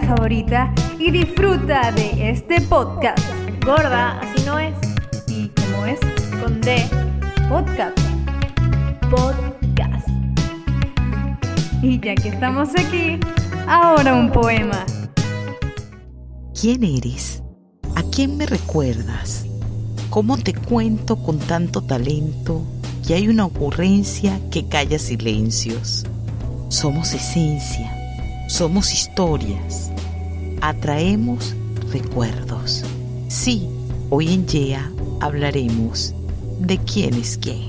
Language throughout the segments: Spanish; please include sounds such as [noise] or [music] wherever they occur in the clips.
favorita y disfruta de este podcast. Gorda, así no es. Con D. Podcast. Podcast. Y ya que estamos aquí, ahora un poema. ¿Quién eres? ¿A quién me recuerdas? ¿Cómo te cuento con tanto talento que hay una ocurrencia que calla silencios? Somos esencia, somos historias, atraemos recuerdos. Sí, hoy en YEA hablaremos de quién es quién.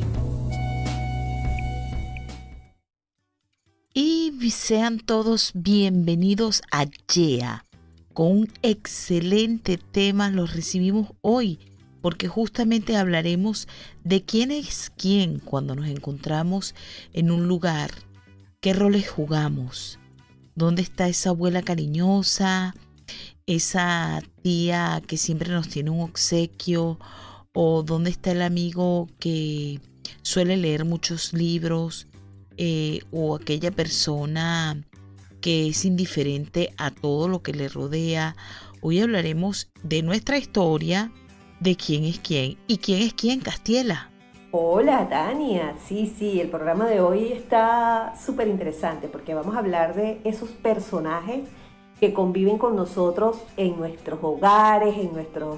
Y sean todos bienvenidos a YEA con un excelente tema los recibimos hoy, porque justamente hablaremos de quién es quién cuando nos encontramos en un lugar, qué roles jugamos, dónde está esa abuela cariñosa, esa tía que siempre nos tiene un obsequio, o dónde está el amigo que suele leer muchos libros, eh, o aquella persona que es indiferente a todo lo que le rodea. Hoy hablaremos de nuestra historia, de quién es quién y quién es quién, Castiela. Hola Tania, sí, sí, el programa de hoy está súper interesante porque vamos a hablar de esos personajes que conviven con nosotros en nuestros hogares, en nuestros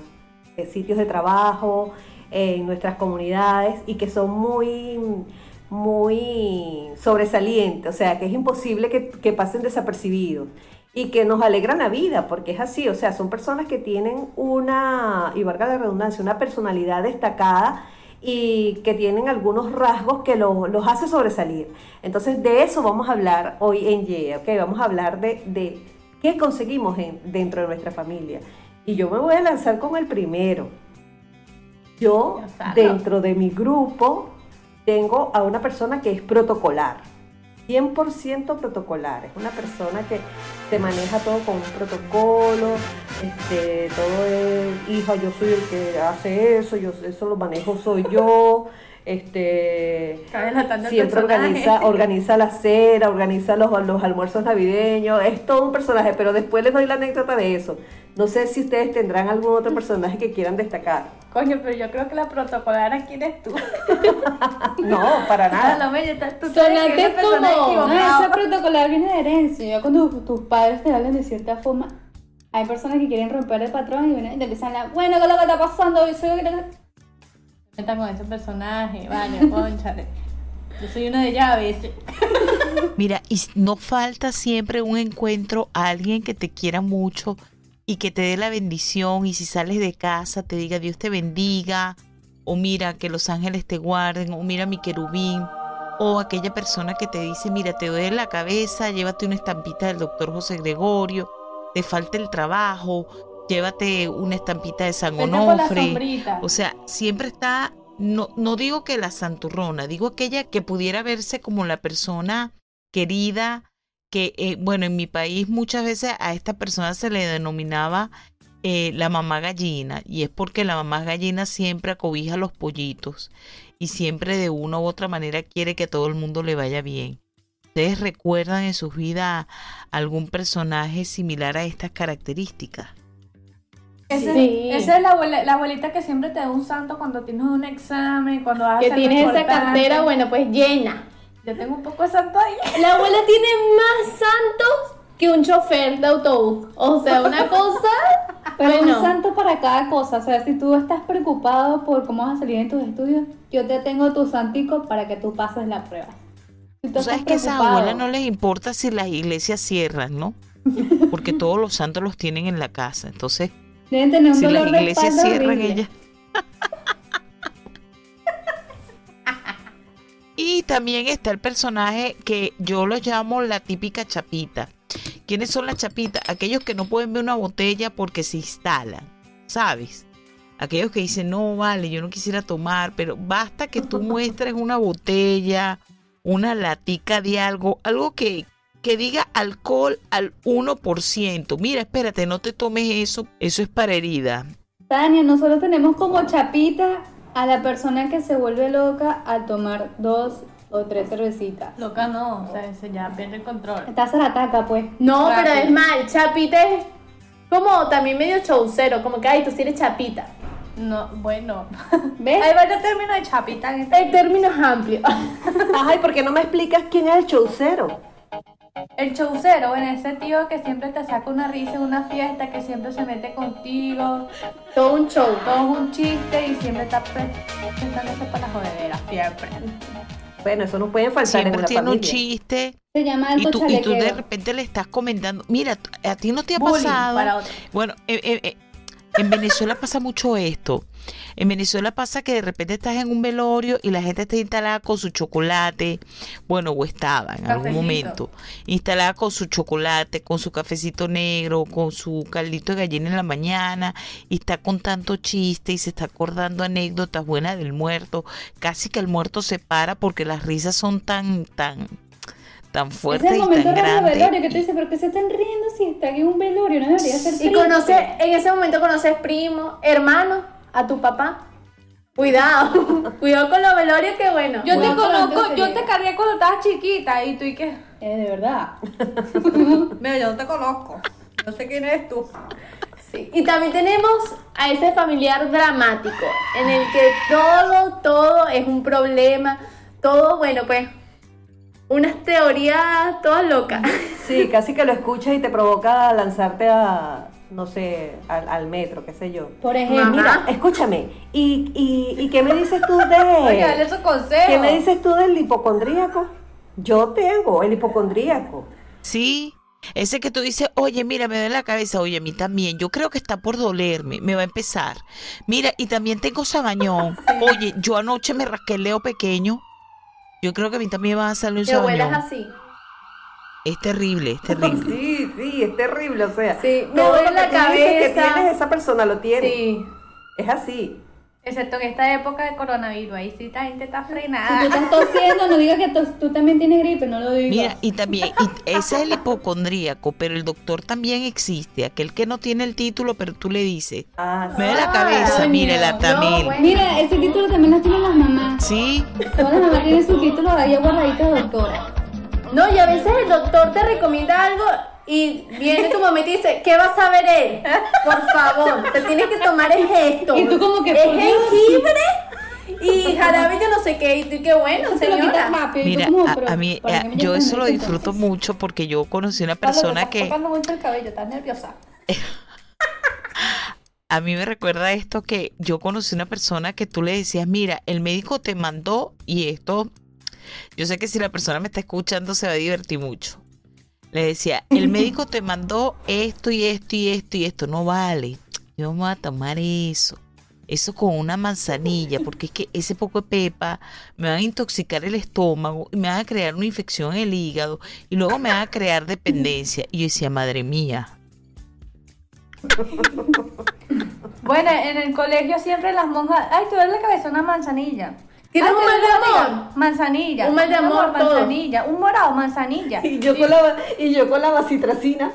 sitios de trabajo, en nuestras comunidades y que son muy, muy sobresalientes, o sea, que es imposible que, pasen desapercibidos y que nos alegran la vida, porque es así, o sea, son personas que tienen una, y valga la redundancia, una personalidad destacada y que tienen algunos rasgos que los, los hace sobresalir. Entonces, de eso vamos a hablar hoy en YEA, ¿ok? Vamos a hablar de, de qué conseguimos en- dentro de nuestra familia. Y yo me voy a lanzar con el primero. Yo, dentro de mi grupo, tengo a una persona que es protocolar. 100% protocolar. Es una persona que se maneja todo con un protocolo. Este, todo es, hija, yo soy el que hace eso, yo eso lo manejo soy yo. [laughs] Este, siempre organiza, [laughs] organiza la cena, organiza los, los almuerzos navideños, es todo un personaje, pero después les doy la anécdota de eso. No sé si ustedes tendrán algún otro personaje que quieran destacar. Coño, pero yo creo que la protocolar aquí eres tú. [laughs] No, para Ah, nada. lo bello, estás- tú Sonaste esa como, no, equivocada. ese protocolar viene de herencia. Ya cuando tus padres te hablan de cierta forma, hay personas que quieren romper el patrón y vienen y te empiezan a bueno, ¿qué es lo que está pasando? Yo soy Meta con ese personaje, vale, [laughs] conchale. Yo soy una de llaves. Mira, y no falta siempre un encuentro a alguien que te quiera mucho y que te dé la bendición y si sales de casa te diga Dios te bendiga o mira que los ángeles te guarden o mira mi querubín o aquella persona que te dice mira te duele la cabeza, llévate una estampita del doctor José Gregorio, te falta el trabajo, llévate una estampita de San Onofre. O sea, siempre está, no, no digo que la santurrona, digo aquella que pudiera verse como la persona querida, que, eh, bueno, en mi país muchas veces a esta persona se le denominaba eh, la mamá gallina, y es porque la mamá gallina siempre acobija a los pollitos y siempre de una u otra manera quiere que todo el mundo le vaya bien. ¿Ustedes recuerdan en sus vidas algún personaje similar a estas características? Esa, Sí. esa es la, abuela- la abuelita que siempre te da un santo cuando tienes un examen, cuando a que tienes esa cartera, bueno, pues llena. Yo tengo un poco de santo ahí. [laughs] La abuela tiene más santos que un chofer de autobús. O sea, una cosa. [laughs] Pero bueno, un santo para cada cosa. O sea, si tú estás preocupado por cómo vas a salir en tus estudios, yo te tengo tu santico para que tú pases la prueba. Si tú sabes que a esas abuelas no les importa si las iglesias cierran, ¿no? [laughs] Porque todos los santos los tienen en la casa. Entonces, Deben tener un si las dolor iglesias cierran, horrible. ellas. También está el personaje que yo lo llamo la típica chapita. ¿Quiénes son las chapitas? Aquellos que no pueden ver una botella porque se instalan, ¿sabes? aquellos que dicen, no, vale, yo no quisiera tomar, pero basta que tú [laughs] muestres una botella, una latica de algo, algo que, que diga alcohol al 1%. Mira, espérate, no te tomes eso, eso es para herida. Tania, nosotros tenemos como chapita a la persona que se vuelve loca al tomar dos o tres cervecitas. Loca no, o sea, se ya pierde el control. Está zarataca, pues. No, Rápido. pero es mal. Chapita es como también medio showcero, como que, ay, tú sí eres chapita. No, bueno. [laughs] ¿Ves? Hay varios términos de chapita en este. El término es amplio. [laughs] Ajá, ¿y por qué no me explicas quién es el chaucero? El showcero, bueno, ese tío que siempre te saca una risa en una fiesta, que siempre se mete contigo, Todo un show. todo es un chiste y siempre está pre- prestándose para la jodedera, siempre. Bueno, eso no puede faltar en Siempre una tiene un familia. chiste Se llama y tú, y tú de repente le estás comentando, mira, a ti no te ha Bullying pasado. para otro. Bueno, eh, eh, eh, en Venezuela pasa mucho esto. En Venezuela pasa que de repente estás en un velorio y la gente está instalada con su chocolate, bueno, o estaba en algún Cafecito. momento, instalada con su chocolate, con su cafecito negro, con su caldito de gallina en la mañana, y está contando chistes y se está acordando anécdotas buenas del muerto. Casi que el muerto se para porque las risas son tan, tan, tan Ese fuertes es el y momento tan grandes. velorio que tú dices, ¿pero qué se están riendo si está aquí en un velorio? No debería ser Y conoces, en ese momento conoces primo, hermano, a tu papá. Cuidado, [laughs] cuidado con los velorios que bueno. Yo te conozco, yo te cargué cuando estabas chiquita y tú y qué. Eh, de verdad. [laughs] Mira, yo no te conozco. No sé quién eres tú. Sí, Y también tenemos a ese familiar dramático, en el que todo, todo es un problema, todo, bueno, pues, unas teorías todas locas. [laughs] Sí, casi que lo escuchas y te provoca lanzarte a, no sé, al, al metro, qué sé yo. Por ejemplo. Mamá. Mira, escúchame, ¿y, y, y qué me dices tú de... [laughs] Oye, dale esos consejos. ¿Qué me dices tú del hipocondríaco? Yo tengo el hipocondríaco. Sí, ese que tú dices, oye, mira, me duele la cabeza, oye, a mí también, yo creo que está por dolerme, me va a empezar. Mira, y también tengo sabañón. [laughs] Oye, yo anoche me rasqué el leo pequeño. Yo creo que a mí también me va a salir un Te sabañón. así. Es terrible, es [laughs] terrible. Sí, sí, es terrible, o sea. Sí, me todo duele lo que la tú dices que cabeza. tienes, esa persona lo tiene. Sí. Es así. Excepto en esta época de coronavirus, ahí sí la gente está Si tú frenada. estás tosiendo, no digas que tos- tú también tienes gripe, no lo digas. Mira, y también, y ese es el hipocondríaco, pero el doctor también existe, aquel que no tiene el título, pero tú le dices, Ah, me duele la cabeza, no, atamil. bueno. Mira, ese título también lo tienen las mamás. Sí, Todas las mamás tienen su título ahí guardadito de doctora. No, y a veces el doctor te recomienda algo y viene tu mamá y te dice, ¿qué va a saber él? Por favor, te tienes que tomar es esto. Y tú como que, es jengibre y jarabe de no sé qué. Y tú, qué bueno, lo quitas rápido. tú mira, como, a, a mí, ¿para a- qué me yo eso lo disfruto entonces? mucho porque yo conocí una Pablo, persona estás que... tocando mucho el cabello, estás nerviosa. [laughs] A mí me recuerda esto que yo conocí una persona que tú le decías, mira, el médico te mandó y esto, yo sé que si la persona me está escuchando se va a divertir mucho. Le decía, el médico te mandó esto y esto y esto y esto, no vale. Yo me voy a tomar eso. Eso con una manzanilla, porque es que ese poco de pepa me va a intoxicar el estómago y me va a crear una infección en el hígado y luego me va a crear dependencia. Y yo decía, madre mía, Bueno, en el colegio siempre las monjas, ay, tú duele la cabeza, una manzanilla. ¿Tienes Ay, un ¿te mal de amor? Manzanilla. Un mal de amor, manzanilla. Un morado, manzanilla. Y yo con la, y yo con la vacitracina.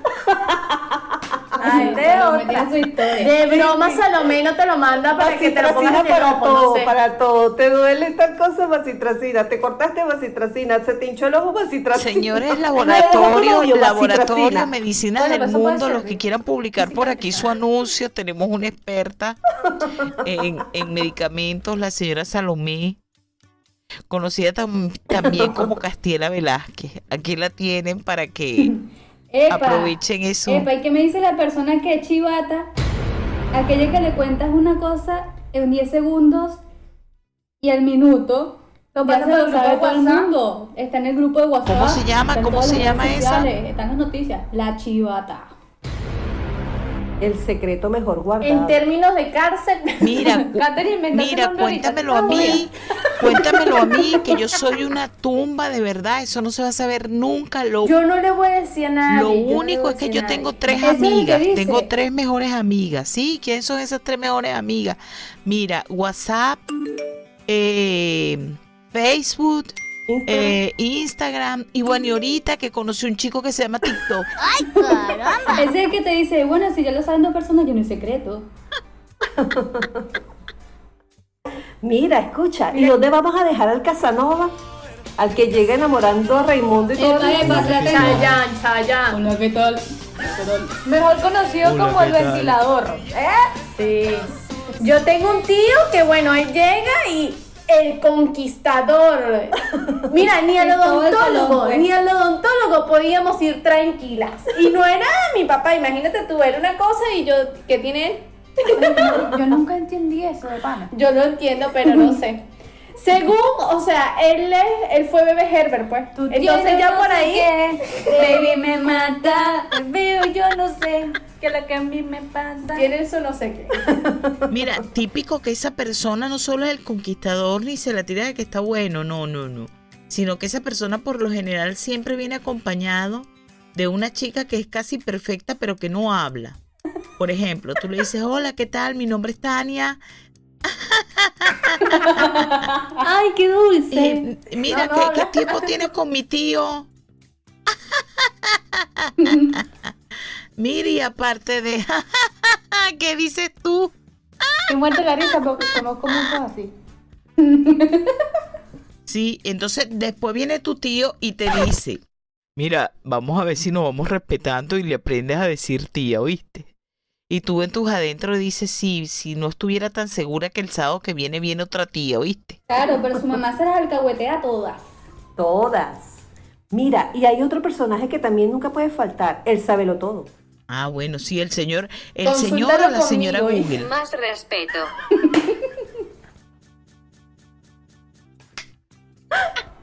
Ay, de otra. tiene su historia. De broma, Salomé no te lo manda para que te lo pongas en para no todo, sé. para todo. Te duele tal cosa, vacitracina. Te cortaste vacitracina. Se te hinchó el ojo, vacitracina. Señores, [laughs] laboratorio, laboratorio, Bueno, del mundo, los que quieran publicar por aquí su anuncio, tenemos una experta en, en medicamentos, la señora Salomé, conocida tam- también como [laughs] Castiela Velázquez. Aquí la tienen para que [laughs] Epa, aprovechen eso. Epa, ¿y qué me dice la persona que es chivata? Aquella que le cuentas una cosa en 10 segundos y al minuto Lo ya pasa se por lo el sabe grupo de todo el WhatsApp. mundo. Está en el grupo de WhatsApp. ¿Cómo se llama? está en ¿Cómo se llama esa? Están las noticias. La chivata. El secreto mejor En guardado. términos de cárcel, Mira, [laughs] Catherine, mira, cuéntamelo a mí, Cuéntamelo a mí, que yo [laughs] soy una tumba de verdad. Eso no se va a saber nunca. Lo, Yo no le voy a decir a nadie. lo único es que yo tengo tres amigas. Tengo tres mejores amigas. ¿Sí? ¿Quiénes son esas tres mejores amigas? Mira, WhatsApp, eh, Facebook, Instagram. eh, Instagram. Y bueno, y ahorita que conocí un chico que se llama TikTok. [laughs] Ese es el que te dice, bueno, si ya lo saben dos personas, yo no es secreto. Mira, escucha, ¿y dónde vamos a dejar al Casanova? Al que llega enamorando a Raimundo y todo. Tengo. Chayanne, Chayanne. Hola, ¿qué tal? Mejor conocido Hola, como el ventilador. Sí. Yo tengo un tío que, bueno, él llega y el conquistador. Mira, ni [laughs] al odontólogo, ni al odontólogo podíamos ir tranquilas. Y no era mi papá, imagínate tú, era una cosa y yo, ¿qué tiene él? Yo nunca entendí eso de pana. Yo lo entiendo, pero no sé. Según, o sea, él es, él fue bebé Herbert, pues. Entonces ya por ahí. Baby me mata, veo, yo no sé qué es lo que a mí me pasa. Tiene eso no sé qué. [laughs] Mira, típico que esa persona no solo es el conquistador ni se la tira de que está bueno, no, no, no. Sino que esa persona por lo general siempre viene acompañado de una chica que es casi perfecta pero que no habla. Por ejemplo, tú le dices, hola, ¿qué tal? Mi nombre es Tania. Ay, qué dulce. Y, mira, No, no ¿qué, tiempo tienes con mi tío? Miri, aparte de, [laughs] ¿qué dices tú? Y muerto la risa porque conozco muchos así. Sí, entonces después viene tu tío y te dice, mira, vamos a ver si nos vamos respetando y le aprendes a decir tía, ¿oíste? Y tú en tus adentro dices, sí, si no estuviera tan segura que el sábado que viene viene otra tía, ¿oíste? Claro, pero su mamá se las alcahuetea a todas. Todas. Mira, y hay otro personaje que también nunca puede faltar, el sábelo todo. Ah, bueno, sí, el señor, el señor o la señora Google. Más respeto. [laughs]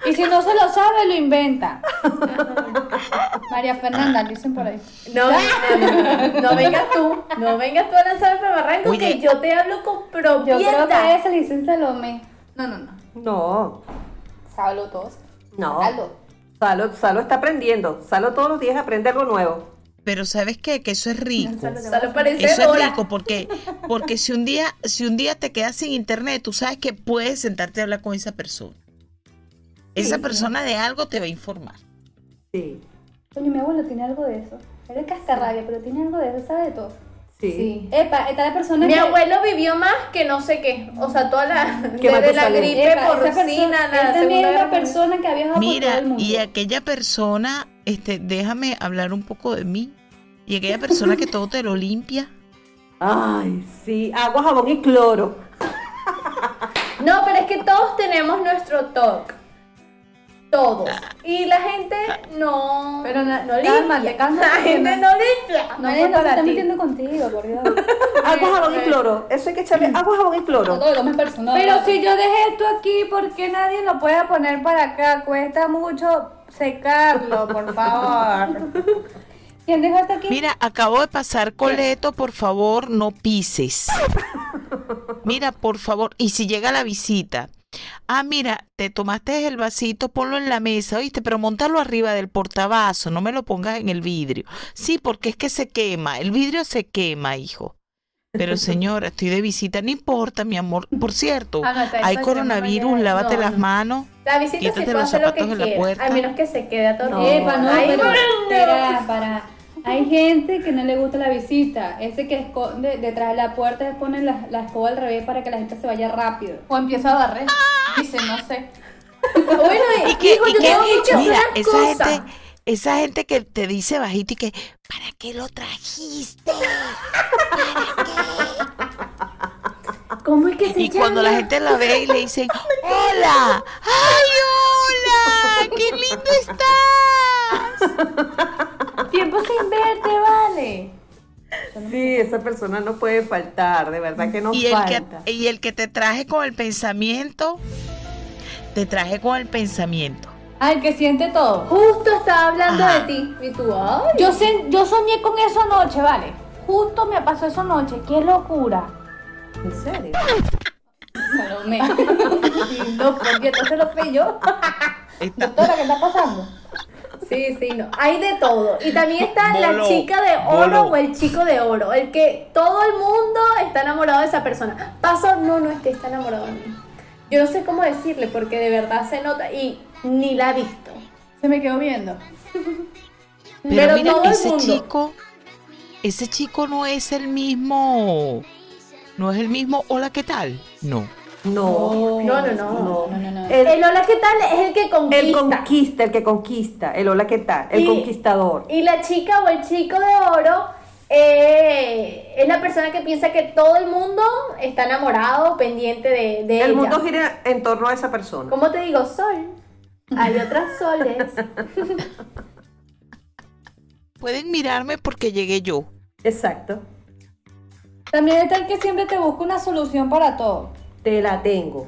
Y si no se lo sabe, lo inventa. [laughs] María Fernanda, dicen por ahí. No, no, no, no, no vengas tú, no vengas tú a lanzar el barranco Oye. que yo te hablo con propiedad. Yo creo que esa le dicen Salomé. No, no, no. No, Saludos. no. Aldo. Salo, Salo está aprendiendo. Salo todos los días aprende algo nuevo. Pero ¿sabes qué? Que eso es rico. Solo parece Eso es rico porque, porque si un día, si un día te quedas sin internet, tú sabes que puedes sentarte a hablar con esa persona. Esa persona de algo te va a informar. Sí, Coño, mi abuelo tiene algo de eso. Él es cascarrabia, pero tiene algo de eso, sabe de todo. sí. Epa, está la persona Mi que... abuelo vivió más que no sé qué. O sea, toda la. Que [laughs] Desde la gripe Epa, esa porcina, persona, la él también es la persona que ha viajado por todo Mira, el mundo. y aquella persona, este, déjame hablar un poco de mí. Y aquella persona que todo te lo limpia. [laughs] Ay, sí. Agua, jabón y cloro. No, pero es que todos tenemos nuestro TOC. Todos. Y la gente no. Pero na- no limpia. cálmate, La gente no- no limpia. No fue no se está ti. metiendo contigo, por Dios. [laughs] Agua, jabón y cloro. Eso hay que echarle agua, jabón y No cloro. todo lo más personal. Pero si yo dejé esto aquí, ¿por qué nadie lo puede poner para acá? Cuesta mucho secarlo, por favor. [laughs] ¿Quién dejó esto aquí? Mira, acabo de pasar coleto, por favor, no pises. Mira, por favor, y si llega la visita. Ah, mira, te tomaste el vasito, ponlo en la mesa, ¿oíste? Pero montalo arriba del portavaso, no me lo pongas en el vidrio. Sí, porque es que se quema, el vidrio se quema, hijo. Pero señora, estoy de visita, no importa, mi amor. Por cierto, hay coronavirus, lávate no, las no. manos. La visita se Quítate puede los hacer lo que la puerta. A menos que se quede atornillado. No. Epa, no, Ay, pero bueno. para, para. Hay gente que no le gusta la visita. Ese que esconde detrás de la puerta se pone la, la escoba al revés para que la gente se vaya rápido. O empieza a barrer. Dice, no sé. [laughs] Bueno, Y que, hijo, y yo que- tengo que mira, esa cosas. gente, esa gente que te dice bajito y que, ¿para qué lo trajiste? ¿Cómo es que se Y llama? cuando la gente la ve y le dicen, [laughs] hola, ay, hola, qué lindo estás. [laughs] Tiempo sin verte, vale. [laughs] Sí, esa persona no puede faltar, de verdad que no Y el, falta. que, y el que te traje con el pensamiento, te traje con el pensamiento. Ay, que siente todo. Justo estaba hablando Ajá. de ti. Y tú, ay. Yo, sen- yo soñé con eso anoche, ¿vale? Justo me pasó eso anoche. ¡Qué locura! ¿En serio? Salomé. [laughs] no, porque entonces lo. Está- Doctora, ¿qué está pasando? Sí, sí, no. Hay de todo. Y también está la chica de oro bolo. o el chico de oro. El que todo el mundo está enamorado de esa persona. Paso, no, no es que está enamorado de mí. Yo no sé cómo decirle porque de verdad se nota y ni la ha visto. Se me quedó viendo. [laughs] Pero, Pero mira, todo el ese mundo. chico, ese chico no es el mismo, no es el mismo, hola, ¿qué tal? No. No. No, no, no. No, no, no. El, El hola, ¿qué tal? Es el que conquista. el conquista, el que conquista. El hola, ¿qué tal? El Y- conquistador. Y la chica o el chico de oro eh, es la persona que piensa que todo el mundo está enamorado, pendiente de, de El ella. mundo gira en torno a esa persona. ¿Cómo te digo? Sol. Hay otras soles. [laughs] Pueden mirarme porque llegué yo. Exacto. También está el que siempre te busca una solución para todo. Te la tengo.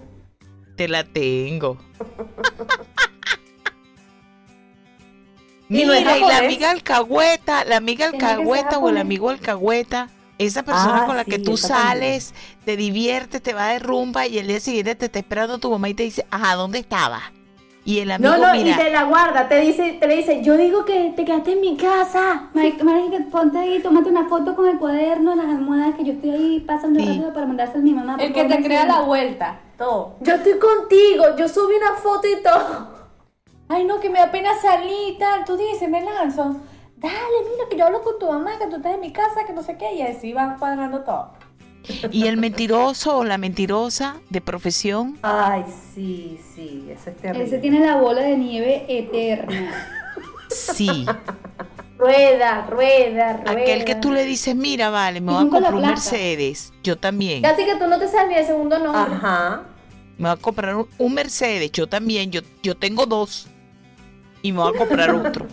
Te la tengo. Y no es Mira, y la amiga alcahueta, la amiga alcahueta o el amigo alcahueta, esa persona Ah, con la sí, que tú también. sales, te diviertes, te va de rumba y el día siguiente te está esperando tu mamá y te dice, ajá, ¿dónde estabas? Y el amigo, No, no, y mira, te la guarda, te dice, te le dice, yo digo que te quedaste en mi casa. Marica, marica, ponte ahí, tómate una foto con el cuaderno, las almohadas, que yo estoy ahí pasando Sí. rápido para mandárselo a mi mamá. El que te crea la vuelta. Todo. Yo estoy contigo, yo subí una foto y todo. Ay, no, que me da pena salir y tal. Tú dices, me lanzo. Dale, mira, que yo hablo con tu mamá, que tú estás en mi casa, que no sé qué. Y así vas cuadrando todo. Y el mentiroso o la mentirosa de profesión, Ay, sí, sí, eso es terrible. Ese tiene la bola de nieve eterna. sí. Rueda, rueda, rueda. Aquel que tú le dices, mira, vale, me voy a comprar un. Mercedes. Yo también. Casi que tú no te sabes ni el segundo nombre. Ajá. Me voy a comprar un, un Mercedes. Yo también. Yo, yo tengo dos. Y me voy a comprar otro.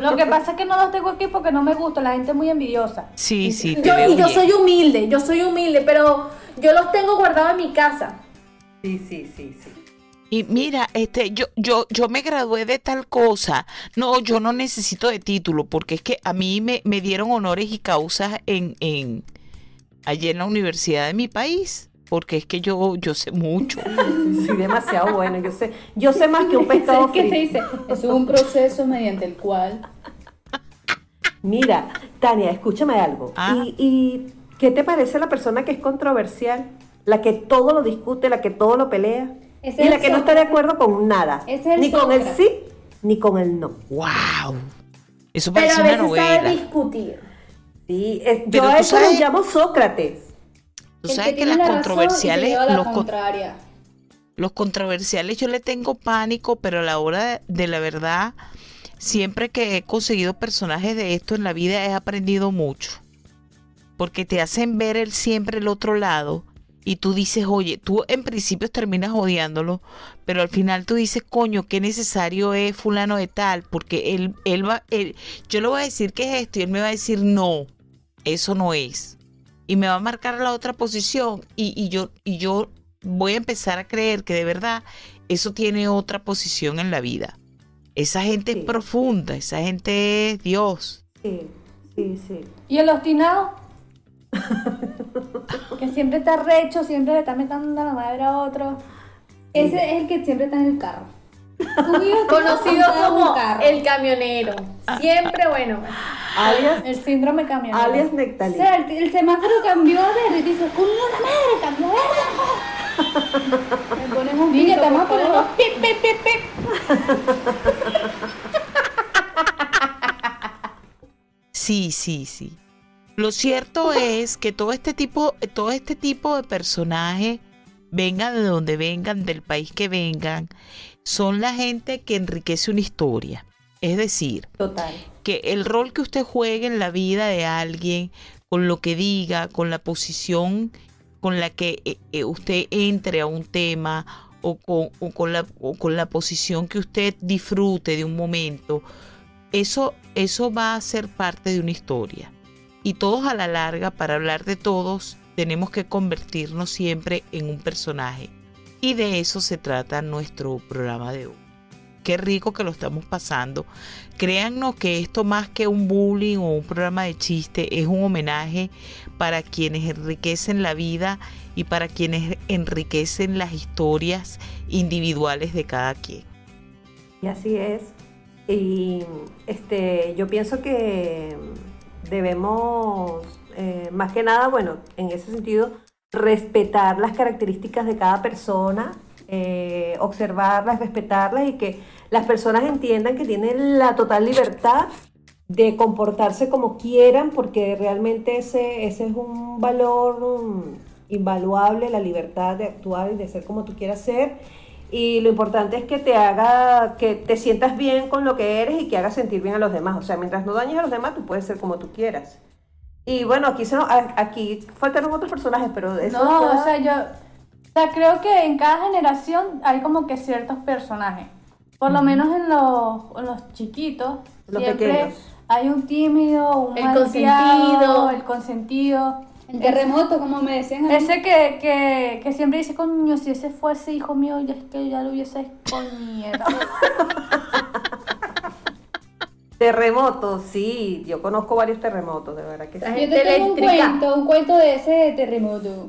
Lo que pasa es que no los tengo aquí porque no me gusta. La gente es muy envidiosa. Sí, sí. te Yo, veo y yo bien. soy humilde, yo soy humilde, pero yo los tengo guardados en mi casa. Sí, sí, sí, sí. Y mira, este, yo, yo, yo me gradué de tal cosa. No, yo no necesito de título, porque es que a mí me, me dieron honores y causas en, en allí en la universidad de mi país. Porque es que yo, yo sé mucho. [laughs] Sí, demasiado bueno. Yo sé, yo sé más que un [laughs] pescado ¿Qué te frito. dice? Es un proceso mediante el cual Mira, Tania, escúchame algo. Ah. ¿Y, y qué te parece la persona que es controversial? La que todo lo discute, la que todo lo pelea. Y la que no está de acuerdo con nada. Ese es el ni con el sí, ni con el no. ¡Wow! Eso Pero parece a una veces sabe novela. discutir. Sí, es- yo Pero a eso lo llamo Sócrates. Tú el sabes que, las la controversiales, la los, contraria. los controversiales yo le tengo pánico, pero a la hora de, de la verdad, siempre que he conseguido personajes de esto en la vida he aprendido mucho. Porque te hacen ver el siempre el otro lado y tú dices, oye, tú en principio terminas odiándolo, pero al final tú dices, coño, qué necesario es fulano de tal, porque él, él va, él, yo le voy a decir que es esto y él me va a decir, no, eso no es. Y me va a marcar la otra posición y, y yo, y yo voy a empezar a creer que de verdad eso tiene otra posición en la vida. Esa gente Sí. es profunda, esa gente es Dios. Sí, sí, sí. ¿Y el obstinado? [laughs] que siempre está recho, siempre le está metiendo la madre a otro. Ese es el que siempre está en el carro. Conocido como el camionero. Siempre bueno. Alias, El síndrome camionero. alias O Nectalí. sea, el, el semáforo cambió verde y dice, ¡Coño la madre, cambió verde! Me [laughs] pones un Niña, te vamos a poner pip, pip, pip, pip. Sí, sí, sí. Lo cierto es que todo este tipo, todo este tipo de personajes, vengan de donde vengan, del país que vengan, son la gente que enriquece una historia. Es decir, Total. que el rol que usted juegue en la vida de alguien, con lo que diga, con la posición con la que eh, eh, usted entre a un tema o con, o con la, o con la posición que usted disfrute de un momento, eso, eso va a ser parte de una historia. Y todos a la larga, para hablar de todos, tenemos que convertirnos siempre en un personaje. Y de eso se trata nuestro programa de hoy. qué rico que lo estamos pasando. Créannos que esto más que un bullying o un programa de chiste es un homenaje para quienes enriquecen la vida y para quienes enriquecen las historias individuales de cada quien. Y así es. Y este, yo pienso que debemos, eh, más que nada, bueno, en ese sentido, respetar las características de cada persona, eh, observarlas, respetarlas y que las personas entiendan que tienen la total libertad de comportarse como quieran, porque realmente ese, ese es un valor mm, invaluable, la libertad de actuar y de ser como tú quieras ser. Y lo importante es que te haga, que te sientas bien con lo que eres y que hagas sentir bien a los demás. O sea, mientras no dañes a los demás, tú puedes ser como tú quieras. Y bueno, aquí, se nos- a- aquí faltaron otros personajes, pero de eso No, está- o sea, yo o sea, creo que en cada generación hay como que ciertos personajes. Por lo menos en los, en los chiquitos, Los siempre pequeños. hay un tímido, un El consentido. el consentido. El terremoto, como me decían. a mí. Ese que, que, que siempre dice, coño, si ese fuese hijo mío, ya es que ya lo hubiese escoñetado. [laughs] [laughs] Terremotos, sí, yo conozco varios terremotos, de verdad que sí. Yo te tengo un cuento, un cuento de ese terremoto.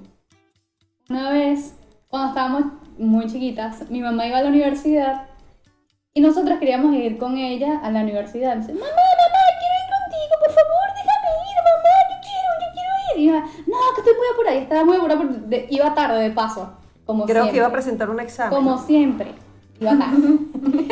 Una vez, cuando estábamos muy chiquitas, mi mamá iba a la universidad y nosotras queríamos ir con ella a la universidad. Me dice, mamá, mamá, quiero ir contigo, por favor, déjame ir, mamá, yo quiero, yo quiero ir. Y yo, no, que estoy muy apurada, y estaba muy apurada, porque de- iba tarde de paso, como Creo siempre. que iba a presentar un examen. Como ¿no? siempre, iba tarde. [laughs]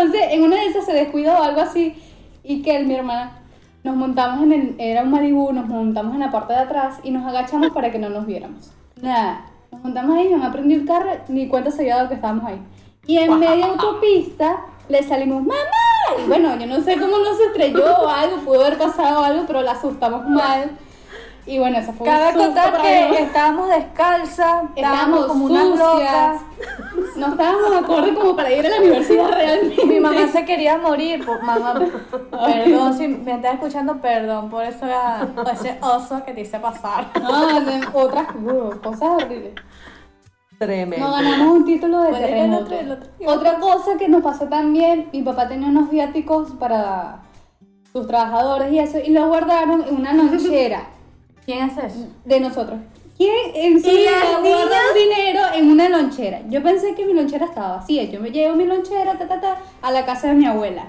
Entonces, en una de esas se descuidó o algo así y que mi hermana nos montamos en el, era un Malibu, nos montamos en la parte de atrás y nos agachamos para que no nos viéramos. Nada, nos montamos ahí, mamá prendió el carro, ni cuenta se había dado que estábamos ahí. Y en media autopista le salimos, ¡mamá! Y bueno, yo no sé cómo nos estrelló o algo, pudo haber pasado algo, pero la asustamos mal. Y bueno, eso fue un Cabe susto contar para que estábamos descalzas, estábamos Estábamos como unas sucias. locas. No estábamos acorde como para ir a la universidad realmente. [laughs] Mi mamá se quería morir, por mamá, perdón, si me estás escuchando, perdón por eso por ese oso que te hice pasar. No, de- otras uh, cosas horribles. Tremendo. Nos ganamos un título de el terremoto. otro- el otro. Otra cosa que nos pasó también, mi papá tenía unos viáticos para sus trabajadores y eso, y los guardaron en una lonchera ¿Quién es eso? de nosotros. ¿Quién en su ¿Y vida guarda un dinero en una lonchera? Yo pensé que mi lonchera estaba vacía. Yo me llevo mi lonchera ta, ta, ta, a la casa de mi abuela.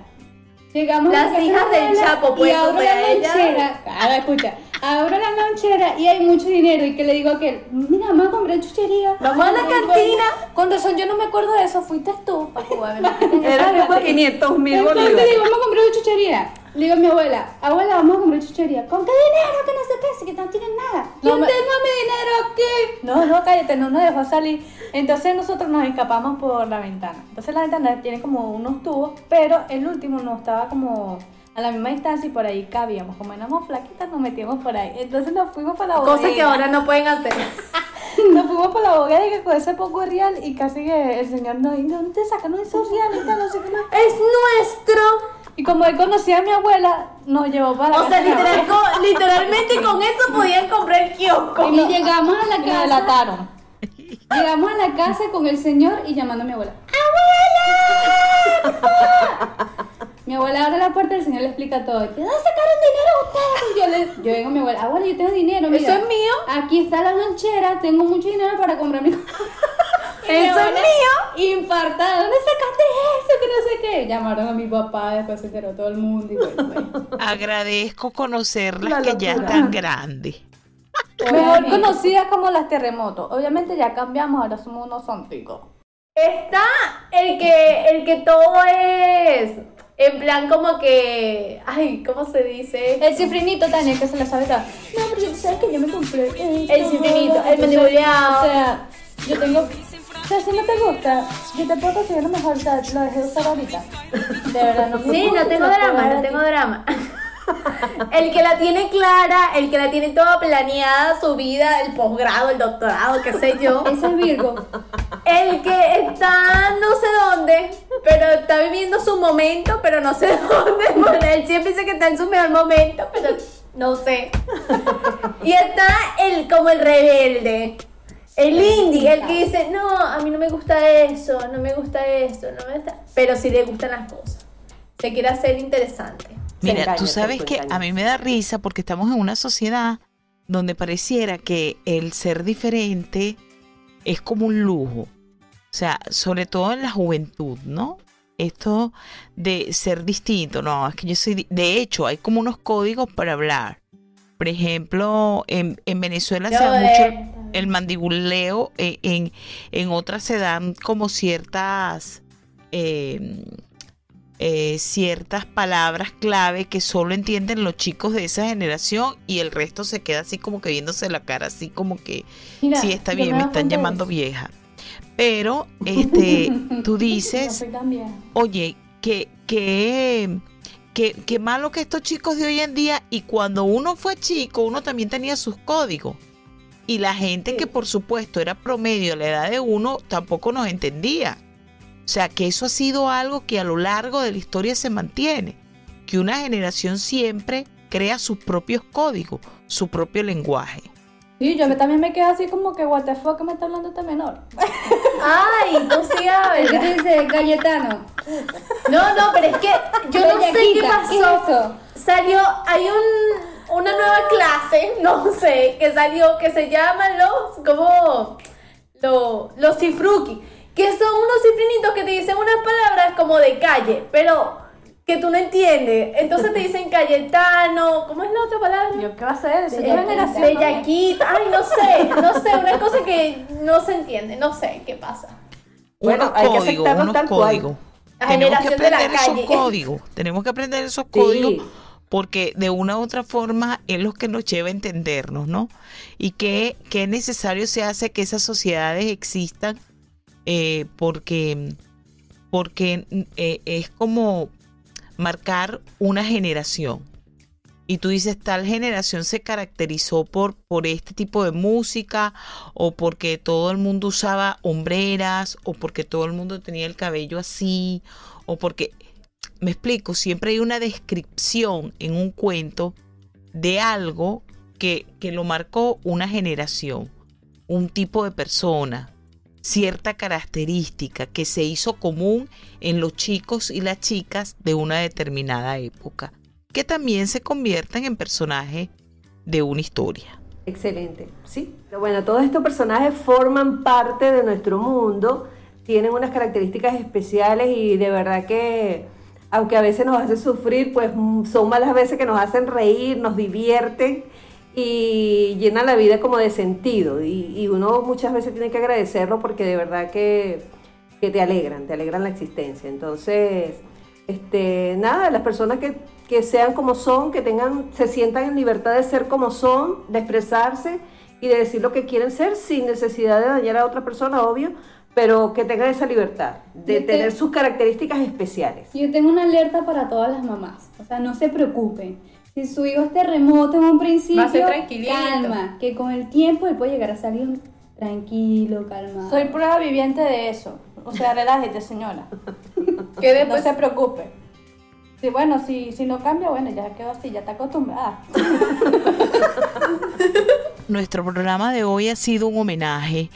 Llegamos a la Las casa de hijas del Chapo, y pues, abro o sea, la ella- lonchera. Ahora escucha. Abro la lonchera y hay mucho dinero. Y que le digo a aquel, mira, vamos a comprar chuchería. Vamos a la cantina. Con razón, yo no me acuerdo de eso, fuiste tú. la. [laughs] Era como 500 mil Entonces digo, vamos a comprar chuchería. Le digo a mi abuela, abuela, vamos a comprar chuchería. ¿Con qué dinero? Que no sé qué, si que no tienen nada. No yo me- tengo mi dinero aquí. No, no, cállate, no nos dejó salir. Entonces nosotros nos escapamos por la ventana. Entonces la ventana tiene como unos tubos, pero el último no estaba como a la misma distancia y por ahí cabíamos. Como éramos flaquitas, nos metíamos por ahí. Entonces nos fuimos para la bodega. Cosa que ahora no pueden hacer. [laughs] Nos fuimos para la bodega y que con ese poco real y casi que el señor nos dice, ¿dónde te sacan esos reales? No sé qué más. Es nuestro. Y como él conocía a mi abuela, nos llevó para la O sea, casa de mi literal, abuela. con- literalmente con eso podían comprar el kiosco. Y llegamos a la casa. delataron. Llegamos a la casa con el señor y llamando a mi abuela. ¡Abuela! [laughs] Mi abuela abre la puerta y el señor le explica todo. ¿De dónde sacaron dinero ustedes? Y yo, le, yo vengo a mi abuela, abuela, yo tengo dinero. Mira, ¿Eso es mío? Aquí está la lonchera, tengo mucho dinero para comprar mi [laughs] ¿Eso es abuela, Infartada, ¿dónde sacaste eso? Que no sé qué. Llamaron a mi papá, después se enteró todo el mundo. Y bueno, bueno. Agradezco conocerlas La que ya están grandes. Mejor Obviamente. conocida como las terremotos. Obviamente ya cambiamos, ahora somos unos zonticos. Está el que, el que todo es en plan como que, ay, ¿cómo se dice? El cifrinito Tania que se le sabe todo. No, pero yo sabes que yo me compré esto, El cifrinito, el mandibuleado. O sea, yo tengo. Sea, si no te gusta, yo te puedo conseguir lo mejor, o sea, lo dejé de usar ahorita. De verdad, no me Sí, no tengo drama, no tengo drama. [laughs] El que la tiene clara, el que la tiene toda planeada, su vida, el posgrado, el doctorado, qué sé yo. [laughs] Ese es Virgo. El que está no sé dónde, pero está viviendo su momento, pero no sé [laughs] dónde. Porque él siempre dice que está en su mejor momento, pero no sé. Y está el como el rebelde. El indie, el que dice, no, a mí no me gusta eso, no me gusta esto, no me gusta. Pero sí le gustan las cosas. Se quiere hacer interesante. Mira, engaña, tú sabes que a mí me da risa porque estamos en una sociedad donde pareciera que el ser diferente es como un lujo. O sea, sobre todo en la juventud, ¿no? Esto de ser distinto, no, es que yo soy... De hecho, hay como unos códigos para hablar. Por ejemplo, en, en Venezuela se da mucho el mandibuleo, eh, en, en otras se dan como ciertas eh, eh, ciertas palabras clave que solo entienden los chicos de esa generación y el resto se queda así como que viéndose la cara, así como que Mira, sí está bien, me están llamando vieja. Pero [laughs] este, tú dices, oye, que, que, que, que malo que estos chicos de hoy en día, y cuando uno fue chico, uno también tenía sus códigos. Y la gente que por supuesto era promedio a la edad de uno, tampoco nos entendía. O sea, que eso ha sido algo que a lo largo de la historia se mantiene. Que una generación siempre crea sus propios códigos, su propio lenguaje. Sí, yo me- también me quedo así como que, what the fuck, ¿qué me está hablando este menor? [laughs] Ay, tú sí El que hablas. te dice, Cayetano. No, no, pero es que yo no sé qué ¿qué pasó. eso? Salió, hay un, una nueva clase, [laughs] no sé, que salió, que se llama los, como, lo- los cifruki, que son unos cifrinitos que te dicen unas palabras como de calle, pero que tú no entiendes. Entonces te dicen Cayetano, ¿cómo es la otra palabra? Yo qué va a ser, otra generación. Bellaquita, ay, no sé, no sé, una cosa que no se entiende, no sé qué pasa. Bueno, unos hay que códigos, aceptarlos unos tal cual. códigos. La Tenemos que generación de la aprender esos calle. códigos. Tenemos que aprender esos Sí. Porque de una u otra forma es lo que nos lleva a entendernos, ¿no? Y que, que es necesario se hace que esas sociedades existan eh, porque, porque eh, es como marcar una generación. Y tú dices, tal generación se caracterizó por, por este tipo de música, o porque todo el mundo usaba hombreras, o porque todo el mundo tenía el cabello así, o porque, me explico, siempre hay una descripción en un cuento de algo que, que lo marcó una generación, un tipo de persona, cierta característica que se hizo común en los chicos y las chicas de una determinada época, que también se convierten en personajes de una historia. Excelente, sí. Pero bueno, todos estos personajes forman parte de nuestro mundo, tienen unas características especiales y de verdad que, aunque a veces nos hace sufrir, pues mm, son malas veces que nos hacen reír, nos divierten y llenan la vida como de sentido. Y, y uno muchas veces tiene que agradecerlo porque de verdad que, que te alegran, te alegran la existencia. Entonces, este, nada, las personas que, que sean como son, que tengan, se sientan en libertad de ser como son, de expresarse y de decir lo que quieren ser sin necesidad de dañar a otra persona, obvio, pero que tengan esa libertad de Yo te- tener sus características especiales. Yo tengo una alerta para todas las mamás. O sea, no se preocupen. Si su hijo es terremoto en un principio, Va a ser tranquilito. calma, que con el tiempo él puede llegar a salir tranquilo, calmado. Soy prueba viviente de eso. O sea, relájate, señora. [laughs] Que No después se preocupe. Sí, bueno, si, si no cambia, bueno, ya quedó así, ya está acostumbrada. [laughs] Nuestro programa de hoy ha sido un homenaje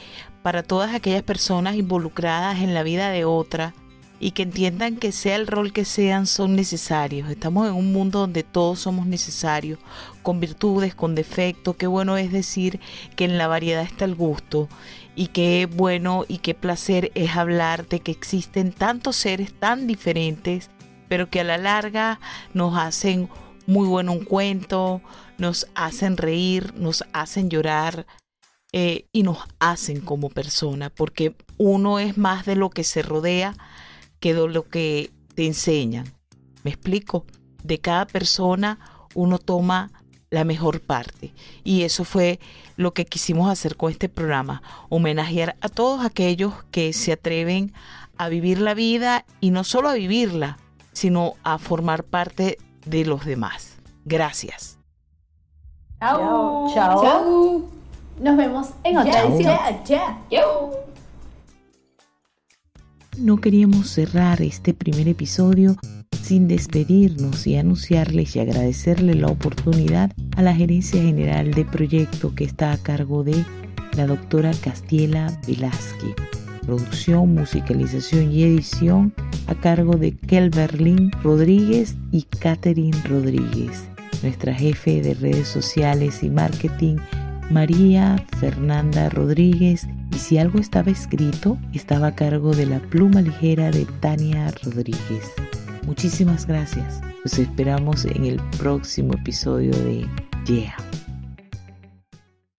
para todas aquellas personas involucradas en la vida de otra y que entiendan que sea el rol que sean son necesarios. Estamos en un mundo donde todos somos necesarios, con virtudes, con defectos. Qué bueno es decir que en la variedad está el gusto y qué bueno y qué placer es hablar de que existen tantos seres tan diferentes, pero que a la larga nos hacen muy bueno un cuento, nos hacen reír, nos hacen llorar eh, y nos hacen como persona, porque uno es más de lo que se rodea que de lo que te enseñan. ¿Me explico? De cada persona uno toma la mejor parte. Y eso fue lo que quisimos hacer con este programa, homenajear a todos aquellos que se atreven a vivir la vida y no solo a vivirla, sino a formar parte de los demás. Gracias. Chao. Chao. Chau. Nos vemos en otra Ya, edición. ya. No queríamos cerrar este primer episodio sin despedirnos y anunciarles y agradecerle la oportunidad a la Gerencia General de Proyecto que está a cargo de la doctora Castiela Velázquez. Producción, musicalización y edición a cargo de Kelberlin Rodríguez y Catherine Rodríguez. Nuestra jefe de redes sociales y marketing, María Fernanda Rodríguez. Y si algo estaba escrito, estaba a cargo de la pluma ligera de Tania Rodríguez. Muchísimas gracias. Los esperamos en el próximo episodio de Yeah.